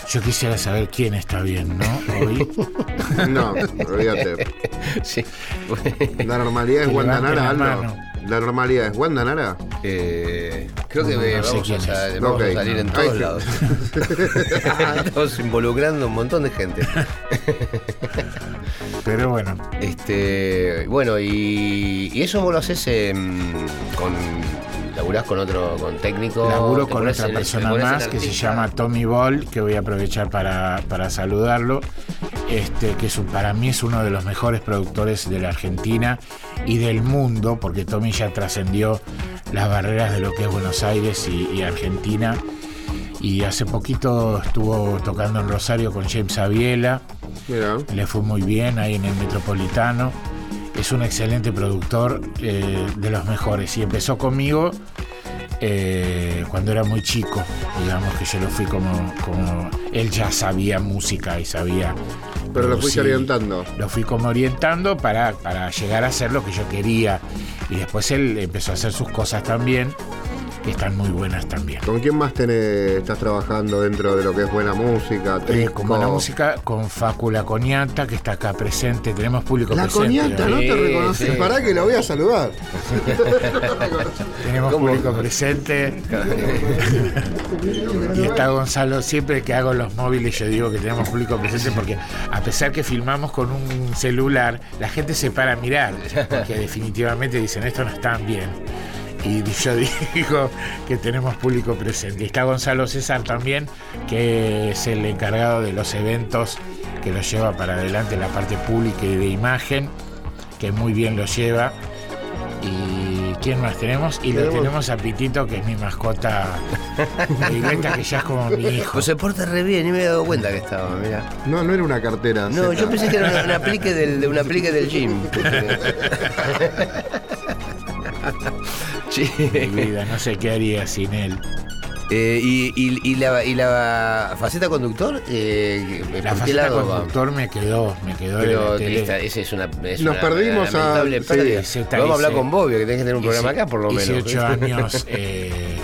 Yo quisiera saber quién está bien, ¿no? Hoy. No, olvídate. sí. La normalidad es Que Wanda levanten Nara, la Aldo. La normalidad es Wanda Nara. Eh, creo que No, no vamos, a, salir en todos lados. Estamos involucrando un montón de gente. Pero bueno, Este, bueno, y, y eso vos lo haces em, con. Laburás con otro, con técnico. laburo con otra te persona más que se llama Tommy Ball, que voy a aprovechar para, para saludarlo. Este, que es un- para mí es uno de los mejores productores de la Argentina y del mundo, porque Tommy ya trascendió las barreras de lo que es Buenos Aires y, y Argentina. Y hace poquito estuvo tocando en Rosario con James Aviela. Mira. le fue muy bien ahí en el Metropolitano. Es un excelente productor, eh, de los mejores. Y empezó conmigo eh, cuando era muy chico. Digamos que yo lo fui como, como. Él ya sabía música y sabía. Pero lo fuiste orientando. Lo fui como orientando para, para llegar a hacer lo que yo quería. Y después él empezó a hacer sus cosas también, están muy buenas también. ¿Con quién más tenés, estás trabajando dentro de lo que es buena música? Eh, como la música con Facu La Coñata, que está acá presente. Tenemos público La presente. coñata, no Sí, te reconoces. sí. Pará que lo voy a saludar. Tenemos ¿Cómo? público presente. y está Gonzalo. Siempre que hago los móviles, yo digo que tenemos público presente porque, a pesar que filmamos con un celular, la gente se para a mirar. Porque definitivamente dicen, esto no están bien. Y yo digo que tenemos público presente. Está Gonzalo César también, que es el encargado de los eventos que lo lleva para adelante la parte pública y de imagen, que muy bien lo lleva. ¿Y quién más tenemos? Y lo Tenemos- tenemos a Pitito, que es mi mascota predilecta, que ya es como mi hijo. Pues se porta re bien, ni me he dado cuenta que estaba, mira. No, no era una cartera. No, yo pensé que era un aplique del, de un aplique del gym. Sí. Mi vida, no sé qué haría sin él. Eh, y, y- y la, y la faceta conductor, eh, ¿por La faceta lado va? conductor me quedó, me quedó Pero esta- ese es una. es Nos una perdimos a- sí, pérdida. sí, Vamos a hablar con Bobby, que tenés que tener un programa acá, por lo menos. ocho años eh,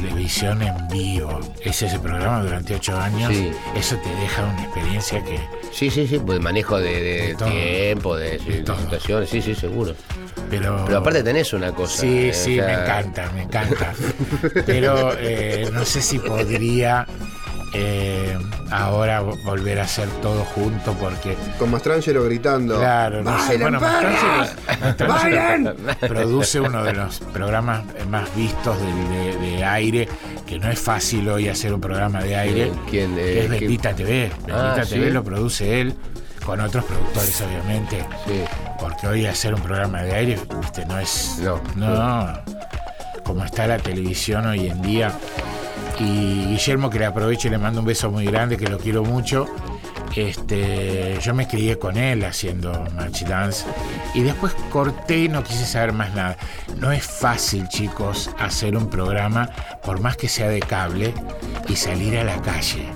televisión en vivo. Hice ese programa durante ocho años. Sí. Eso te deja una experiencia que Sí, sí, sí, pues manejo de, de De todo. tiempo, de, situaciones, sí, sí, seguro. Pero, Pero aparte tenés una cosa. Sí, eh, sí, o sea, me encanta, me encanta. Pero eh, no sé si podría eh, ahora vo- volver a hacer todo junto porque, Con Mastrangelo gritando. claro, no sé. ¡Bailen, Bueno! Mastrangelo- Mastrangelo produce uno de los programas más vistos de, de- de aire, que no es fácil hoy hacer un programa de aire. Eh, ¿quién, que eh, es quién? Bendita TV. Bendita Ah, TV ¿sí? lo produce él, con otros productores, obviamente. Sí. Porque hoy hacer un programa de aire, viste, no es. No. No. Como está la televisión hoy en día. Y Guillermo, que le aprovecho y le mando un beso muy grande, que lo quiero mucho. Este, yo me crié con él haciendo Match Dance y después corté y no quise saber más nada. No es fácil, chicos, hacer un programa, por más que sea de cable, y salir a la calle.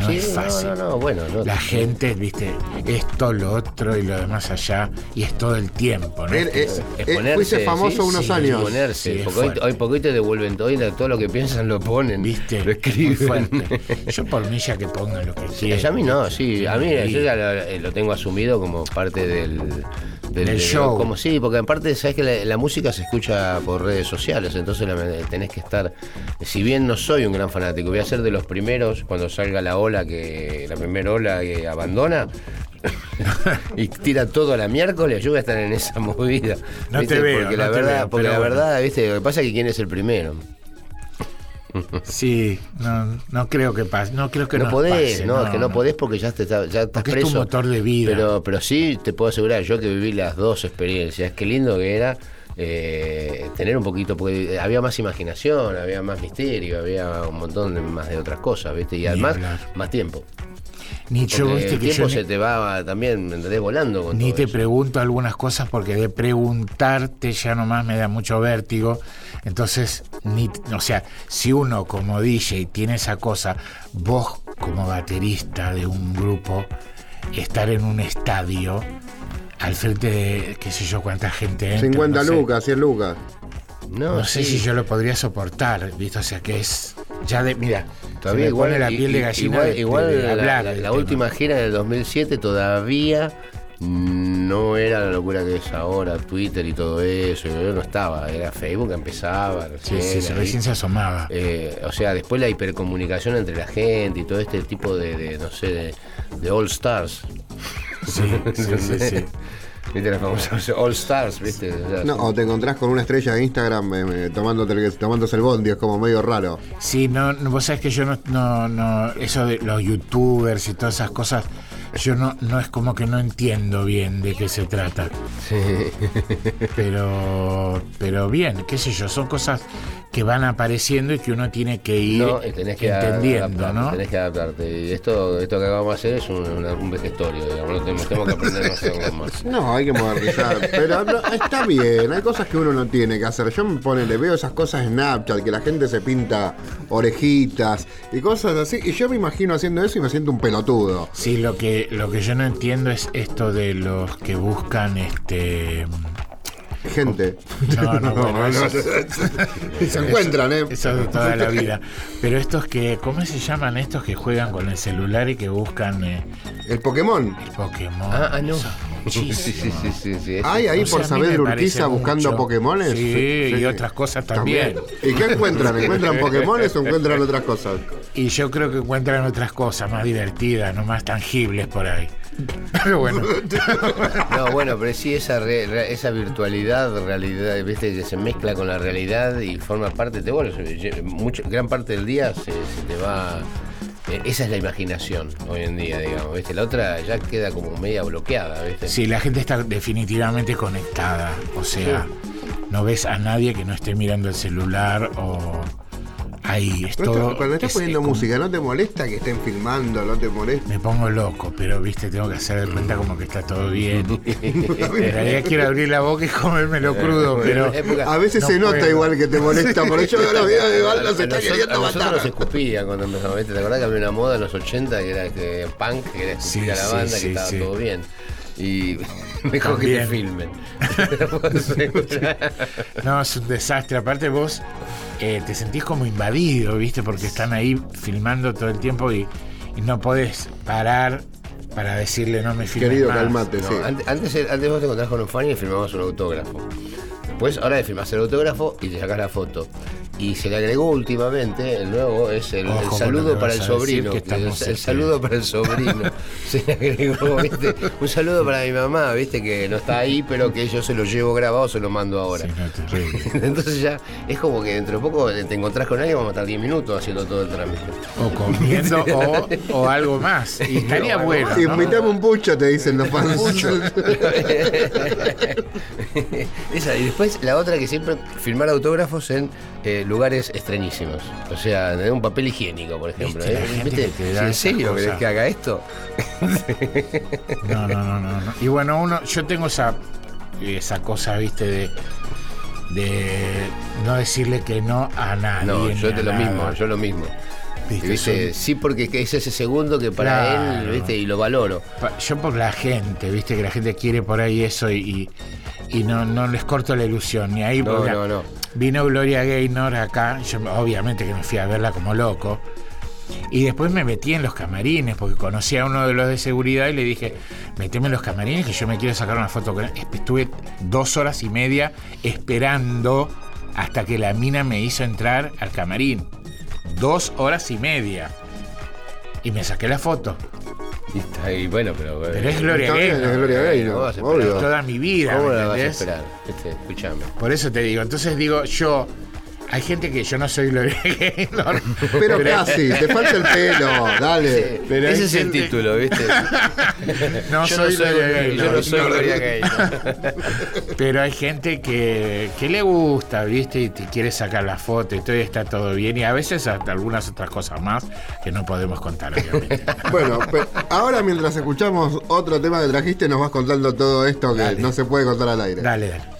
No Sí, es fácil. No, no, no, bueno. No, La gente, viste, esto, lo otro y lo demás allá, y es todo el tiempo, ¿no? Él, eh, Es- eh, Exponerse, fuiste famoso sí, unos sí, años. Exponerse, Sí, es porque hoy, hoy, te devuelven todo y todo lo que piensan lo ponen. ¿Viste? Lo escriben. Yo por mí ya que pongan lo que Sí, quieran. a mí no, sí. A mí Sí. yo ya lo, eh, lo tengo asumido como parte del, Del show. Como sí, porque aparte sabes que la, la música se escucha por redes sociales, entonces la- tenés que estar. Si bien no soy un gran fanático, voy a ser de los primeros cuando salga la ola que la primera ola que abandona. y tira todo a la miércoles, yo voy a estar en esa movida. No te veo, Porque no la te verdad, veo, porque la bueno. verdad, viste, lo que pasa es que quién es el primero. Sí, no, no creo que pase. No creo que no podés, pase, no, es que no, podés porque ya, te, ya estás Porque es preso. tu motor de vida. Pero, pero sí te puedo asegurar, yo que viví las dos experiencias, qué lindo que era eh, tener un poquito, porque había más imaginación, había más misterio, había un montón de, más de otras cosas, ¿viste? Y además, más tiempo. Ni yo, viste el que tiempo yo se te va también. Volando con Ni todo te eso. pregunto algunas cosas porque de preguntarte ya nomás me da mucho vértigo. Entonces, ni, o sea, si uno como DJ tiene esa cosa, vos como baterista de un grupo, estar en un estadio al frente de qué sé yo cuánta gente entra, 50 no sé. lucas, 100 lucas. No, No sé sí. si yo lo podría soportar, ¿viste? O sea, que es ya de mira, Todavía se me igual, la piel de gallina igual, de- igual de la, hablar la- última gira del 2007 todavía no era la locura que es ahora, Twitter y todo eso, yo no estaba, era Facebook que empezaba, Sí, recién, sí, recién se asomaba. Eh, o sea, después la hipercomunicación entre la gente y todo este tipo de, de, no sé, de, de All Stars. Sí, sí, sí, sí. ¿Viste las famosas All Stars, viste? No, o te encontrás con una estrella de Instagram eh, eh, tomándote el- tomándose el bondi, es como medio raro. Sí, no, no, vos sabés que yo no, no, no, eso de los youtubers y todas esas cosas, yo no, no es como que no entiendo bien de qué se trata. Pero, pero bien, qué sé yo, son cosas que van apareciendo y que uno tiene que ir No, y tenés que entendiendo, adaptarte, ¿no? Tenés que adaptarte. Y esto, esto que acabamos de hacer es un, un vejestorio, digamos, no tenemos, tenemos que aprender a hacerlo más. No, hay que modernizar. Pero no, está bien, hay cosas que uno no tiene que hacer. Yo me pone, le veo esas cosas en Snapchat, que la gente se pinta orejitas y cosas así. Y yo me imagino haciendo eso y me siento un pelotudo. Sí, lo que, lo que yo no entiendo es esto de los que buscan este. Gente. No, no, bueno, eso, se encuentran, ¿eh? eso de toda la vida. Pero estos que, ¿cómo se llaman estos que juegan con el celular y que buscan eh, El Pokémon. el Pokémon? Ah, ah, no. Eso, muchísimo. sí, sí, sí. Hay ahí O sea, por saber Urquiza buscando mucho. Pokémones. Sí, y otras cosas también. ¿Y qué encuentran? ¿Encuentran Pokémones o encuentran otras cosas? Y yo creo que encuentran otras cosas más divertidas, no más tangibles por ahí. Pero bueno, No, bueno, pero sí esa re- re- esa virtualidad, realidad, viste, que se mezcla con la realidad y forma parte, te bueno, mucho, gran parte del día se, se te va. Eh, Esa es la imaginación hoy en día, digamos, ¿viste? La otra ya queda como media bloqueada, ¿viste? sí, la gente está definitivamente conectada. O sea, no ves a nadie que no esté mirando el celular o ahí es Pero todo. esto- cuando estás es- poniendo es como- música, ¿no te molesta que estén filmando? ¿No te molesta? Me pongo loco, pero viste, tengo que hacer de cuenta como que está todo bien. En realidad quiero abrir la boca y comérmelo crudo, pero. A veces No se nota puedo. igual que te molesta, por eso veo los videos de Baldo se está queriendo a nosotros matar. nos escupía cuando empezamos, ¿viste? ¿Te acordás que había una moda en los 80 que era este, punk, que era escupir Sí, a la banda, sí, que estaba sí. todo bien? Y mejor que te filmen. No, es un desastre. Aparte vos eh, te sentís como invadido, ¿viste? Porque están ahí filmando todo el tiempo y, y no podés parar para decirle no me filmes Querido, más". calmate, No, sí. antes, antes, antes vos te encontrás con un fan y le firmabas un autógrafo. Después, ahora le firmás el autógrafo y te sacás la foto. Y se le agregó últimamente, el nuevo es el, Ojo saludo para el sobrino. el, saludo para el sobrino. se le agregó, ¿viste? Un saludo para mi mamá, ¿viste? Que no está ahí, pero que yo se lo llevo grabado, se lo mando ahora. Sí, no. Entonces ya es como que dentro de poco te encontrás con alguien, vamos a estar 10 minutos haciendo todo el trámite. O comiendo o, o algo más. Y estaría No, bueno. ¿no? Invitame un pucho, te dicen los fans. Esa, y después la otra que siempre firmar autógrafos en eh, lugares extrañísimos. O sea, en un papel higiénico, por ejemplo. Viste, ¿eh? ¿Viste? que ¿En serio querés que haga esto? No, no, no, no, no. Y bueno, uno, yo tengo esa, esa cosa, viste, de, de no decirle que no a nadie. No, yo te lo nada. mismo, yo lo mismo. Viste, Sí, porque es ese segundo que para Claro. él, ¿viste? Y lo valoro. Yo por la gente, viste que la gente quiere por ahí eso y, y, y no, no les corto la ilusión. Ni ahí No, no, no. Vino Gloria Gaynor acá, yo obviamente que me fui a verla como loco. Y después me metí en los camarines porque conocí a uno de los de seguridad y le dije, meteme en los camarines que yo me quiero sacar una foto con él. Estuve dos horas y media esperando hasta que la mina me hizo entrar al camarín. Dos horas y media. Y me saqué la foto. Y, está ahí, bueno, pero. Pero es Gloria Gaynor. es Gloria Gaynor, obvio. Toda mi vida, ¿Cómo ¿me la vas a esperar? ¿Viste? Escuchame. Por eso te digo, entonces digo, yo Hay gente que yo no soy Gloria Gaynor. Pero, casi, te falta el pelo, dale. Pero Ese es el título, ¿viste? No yo soy no soy, Gloria Gaynor. yo no soy Gloria Gaynor. Pero hay gente que, que le gusta, ¿viste? Y te quiere sacar la foto y todo y está todo bien. Y a veces hasta algunas otras cosas más que no podemos contar, obviamente. Bueno, ahora mientras escuchamos otro tema que trajiste, nos vas contando todo esto que Dale. no se puede contar al aire. dale, dale.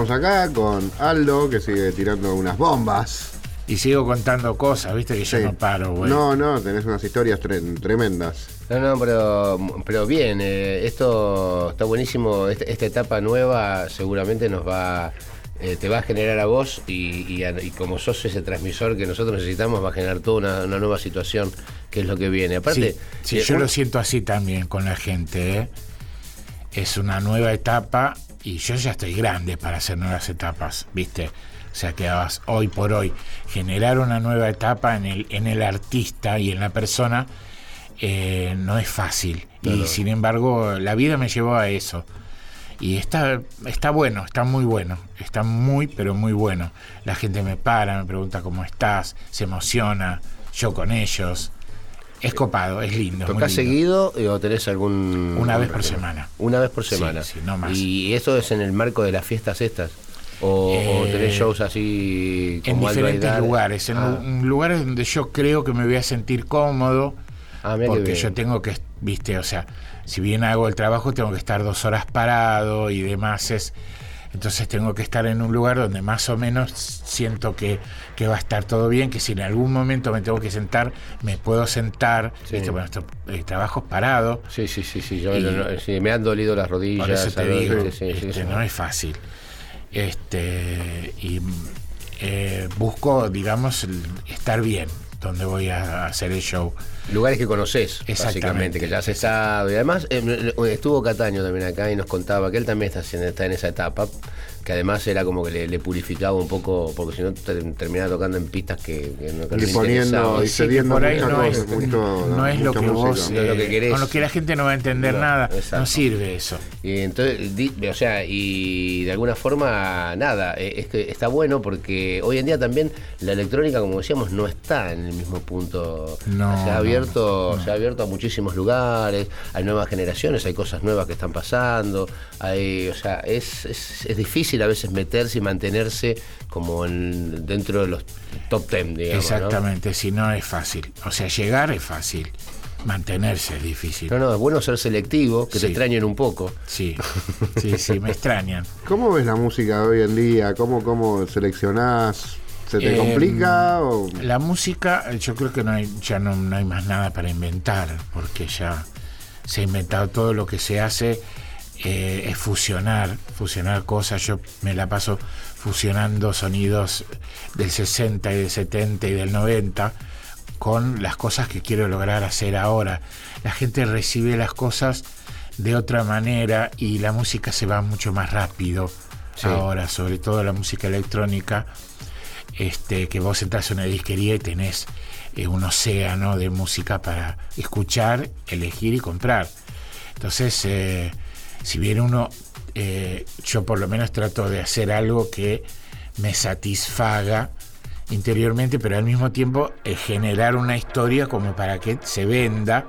Seguimos acá con Aldo, que sigue tirando unas bombas. Y sigo contando cosas, ¿viste? Que yo Sí. no paro, güey. No, no, tenés unas historias tre- tremendas. No, no, pero, pero bien, eh, esto está buenísimo. Este- esta etapa nueva seguramente nos va, eh, te va a generar a vos y, y a- y como sos ese transmisor que nosotros necesitamos, va a generar toda una, una nueva situación que es lo que viene. Aparte, Sí, sí, eh, yo un- lo siento así también con la gente. ¿eh? Es una nueva etapa y yo ya estoy grande para hacer nuevas etapas, ¿viste? O sea que vas- hoy por hoy generar una nueva etapa en el, en el artista y en la persona eh, no es fácil. y sin embargo, la vida me llevó a eso. Y está, está bueno, está muy bueno, está muy, pero muy bueno. La gente me para, me pregunta cómo estás, se emociona, yo con ellos. Es copado, es lindo. es ¿Tocás lindo. seguido eh, o tenés algún...? Una vez por semana. Una vez por semana. sí, no más. ¿Y eso es en el marco de las fiestas estas? ¿O, o Eh, tenés shows así En como diferentes lugares, en Ah. lu- lugares donde yo creo que me voy a sentir cómodo, Ah, porque yo tengo que, viste, o sea, si bien hago el trabajo, tengo que estar dos horas parado y demás. Es, entonces tengo que estar en un lugar donde más o menos siento que, que va a estar todo bien, que si en algún momento me tengo que sentar, me puedo sentar. Sí. ¿viste? Bueno, esto, el trabajo es parado. Sí, sí, sí, sí, yo me han dolido las rodillas. Por eso te digo, Sí, sí, sí, este, sí. no es fácil. Este, y eh, busco, digamos, estar bien. Donde voy a hacer el show. Lugares que conoces, básicamente, que ya has estado. Y además eh, estuvo Cataño también acá y nos contaba que él también está, haciendo- está en esa etapa, que además era como que le, le purificaba un poco, porque si no ter- terminaba tocando en pistas que, que no que Y poniendo y Sí, que cediendo por ahí muchas no cosas, es, mucho- no es lo que música. vos, No es lo que querés. con lo que la gente no va a entender No, nada, exacto. no sirve eso. Y entonces, di- o sea, y de alguna forma, nada, eh, es que está bueno porque hoy en día también la electrónica, como decíamos, no está en el mismo punto. No, se ha no, abierto, se ha abierto a muchísimos lugares, hay nuevas generaciones, hay cosas nuevas que están pasando, hay, o sea, es, es, es difícil a veces meterse y mantenerse como en- dentro de los top ten, digamos. ¿no? Exactamente, si no es fácil. O sea, llegar es fácil, mantenerse es difícil. No, no, es bueno ser selectivo, que Sí. te extrañen un poco. Sí, sí, sí, me extrañan. ¿Cómo ves la música de hoy en día? ¿Cómo, cómo seleccionás? ¿Se te Eh, complica? O... La música, yo creo que no hay, ya no, no hay más nada para inventar, porque ya se ha inventado todo lo que se hace, eh, es fusionar, fusionar cosas. Yo me la paso fusionando sonidos del 60 y del 70 y del 90 con las cosas que quiero lograr hacer ahora. La gente recibe las cosas de otra manera y la música se va mucho más rápido Sí. ahora, sobre todo la música electrónica este, que vos entras a una disquería y tenés eh, un océano de música para escuchar, elegir y comprar. Entonces, eh, si bien uno, eh, yo por lo menos trato de hacer algo que me satisfaga interiormente, pero al mismo tiempo eh, generar una historia como para que se venda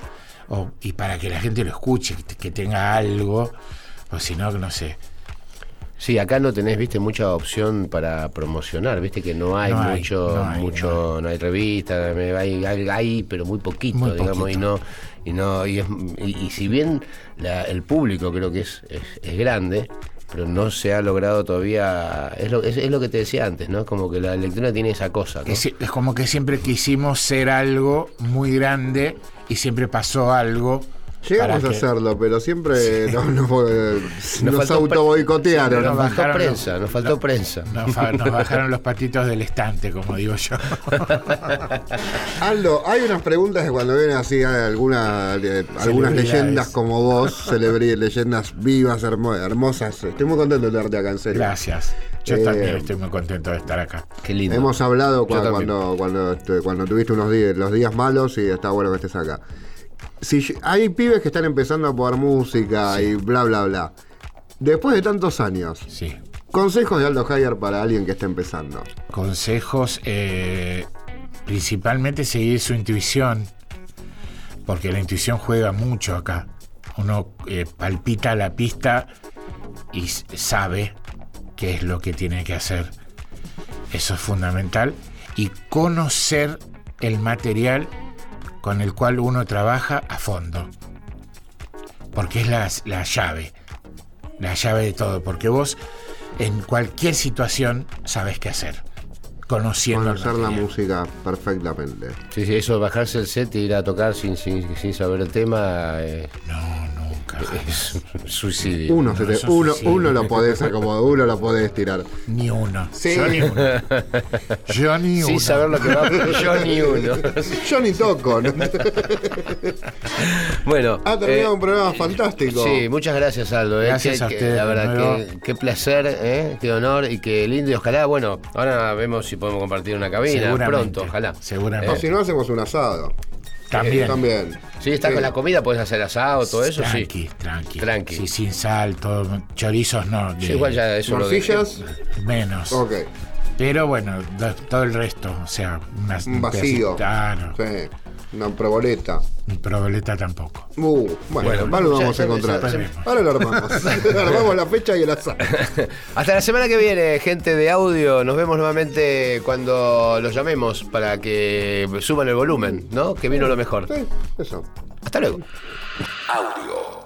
o- y para que la gente lo escuche, que, que tenga algo, o si no, no sé. Sí, acá no tenés, viste, mucha opción para promocionar, viste que no hay No hay, mucho, no hay, mucho, no hay, revista, hay, hay, hay, pero muy poquito, Muy digamos, y no, y no, y, es- y- y si bien la- el público creo que es, es, grande, pero no se ha logrado todavía, es lo, es, lo que te decía antes, ¿no? Como que la lectura tiene esa cosa, ¿no? Es como que siempre quisimos ser algo muy grande y siempre pasó algo. Llegamos a que- hacerlo, pero siempre no, no, nos, faltó auto boicotearon. Nos Nos faltó prensa, los- nos faltó prensa. Nos, bajaron los patitos del estante, como digo yo. Aldo, hay unas preguntas que cuando vienen así hay alguna, eh, algunas leyendas como vos, celebrí leyendas vivas, hermo- hermosas. Estoy muy contento de tenerte acá, en serio. Gracias. Yo Eh, también estoy muy contento de estar acá. Qué lindo. Hemos hablado cuando, cuando, este, cuando tuviste unos días, los días malos y está bueno que estés acá. Si hay pibes que están empezando a poner música y bla, bla, bla. Después de tantos años, Sí. consejos de Aldo Hayer para alguien que está empezando. Consejos, eh, principalmente seguir su intuición, porque la intuición juega mucho acá. Uno eh, palpita la pista y sabe qué es lo que tiene que hacer. Eso es fundamental. Y conocer el material con el cual uno trabaja a fondo. Porque es la, la llave. La llave de todo. Porque vos en cualquier situación sabes qué hacer. Conociendo Conocer la música perfectamente. Sí, sí, eso de bajarse el set y ir a tocar sin, sin, sin saber el tema eh, No, nunca. Es un suicidio. Uno, te- uno, sí. uno lo podés acomodar, uno lo podés tirar. Ni uno. Sí. Yo ni uno. Yo ni uno. Sin saber lo que va yo ni uno. Yo ni toco. ¿no? Bueno. Ha terminado eh, un programa fantástico. Sí, muchas gracias Aldo. eh, Gracias a ustedes La verdad, qué, qué placer, eh, qué honor y qué lindo. Y ojalá, bueno, ahora vemos si podemos compartir una cabina pronto, ojalá. Seguramente. O si no, hacemos un asado. También. También. Sí, está Sí. con la comida, puedes hacer asado, todo eso, sí. tranqui, tranqui. Tranqui. Sí, sin sal, todo. Chorizos no. Sí, de- igual ya eso lo. Menos. Ok. Pero bueno, do- todo el resto. O sea, unas, Un vacío. Claro. Sí. Una proboleta. Proboleta tampoco. Uh, bueno, Bueno, ahora lo ya- vamos ya- a encontrar. ya- Ahora lo armamos. armamos la fecha y el asado. Hasta la semana que viene, gente de audio. Nos vemos nuevamente cuando los llamemos para que suban el volumen, ¿no? Que vino lo mejor. Sí, eso. Hasta luego. Audio.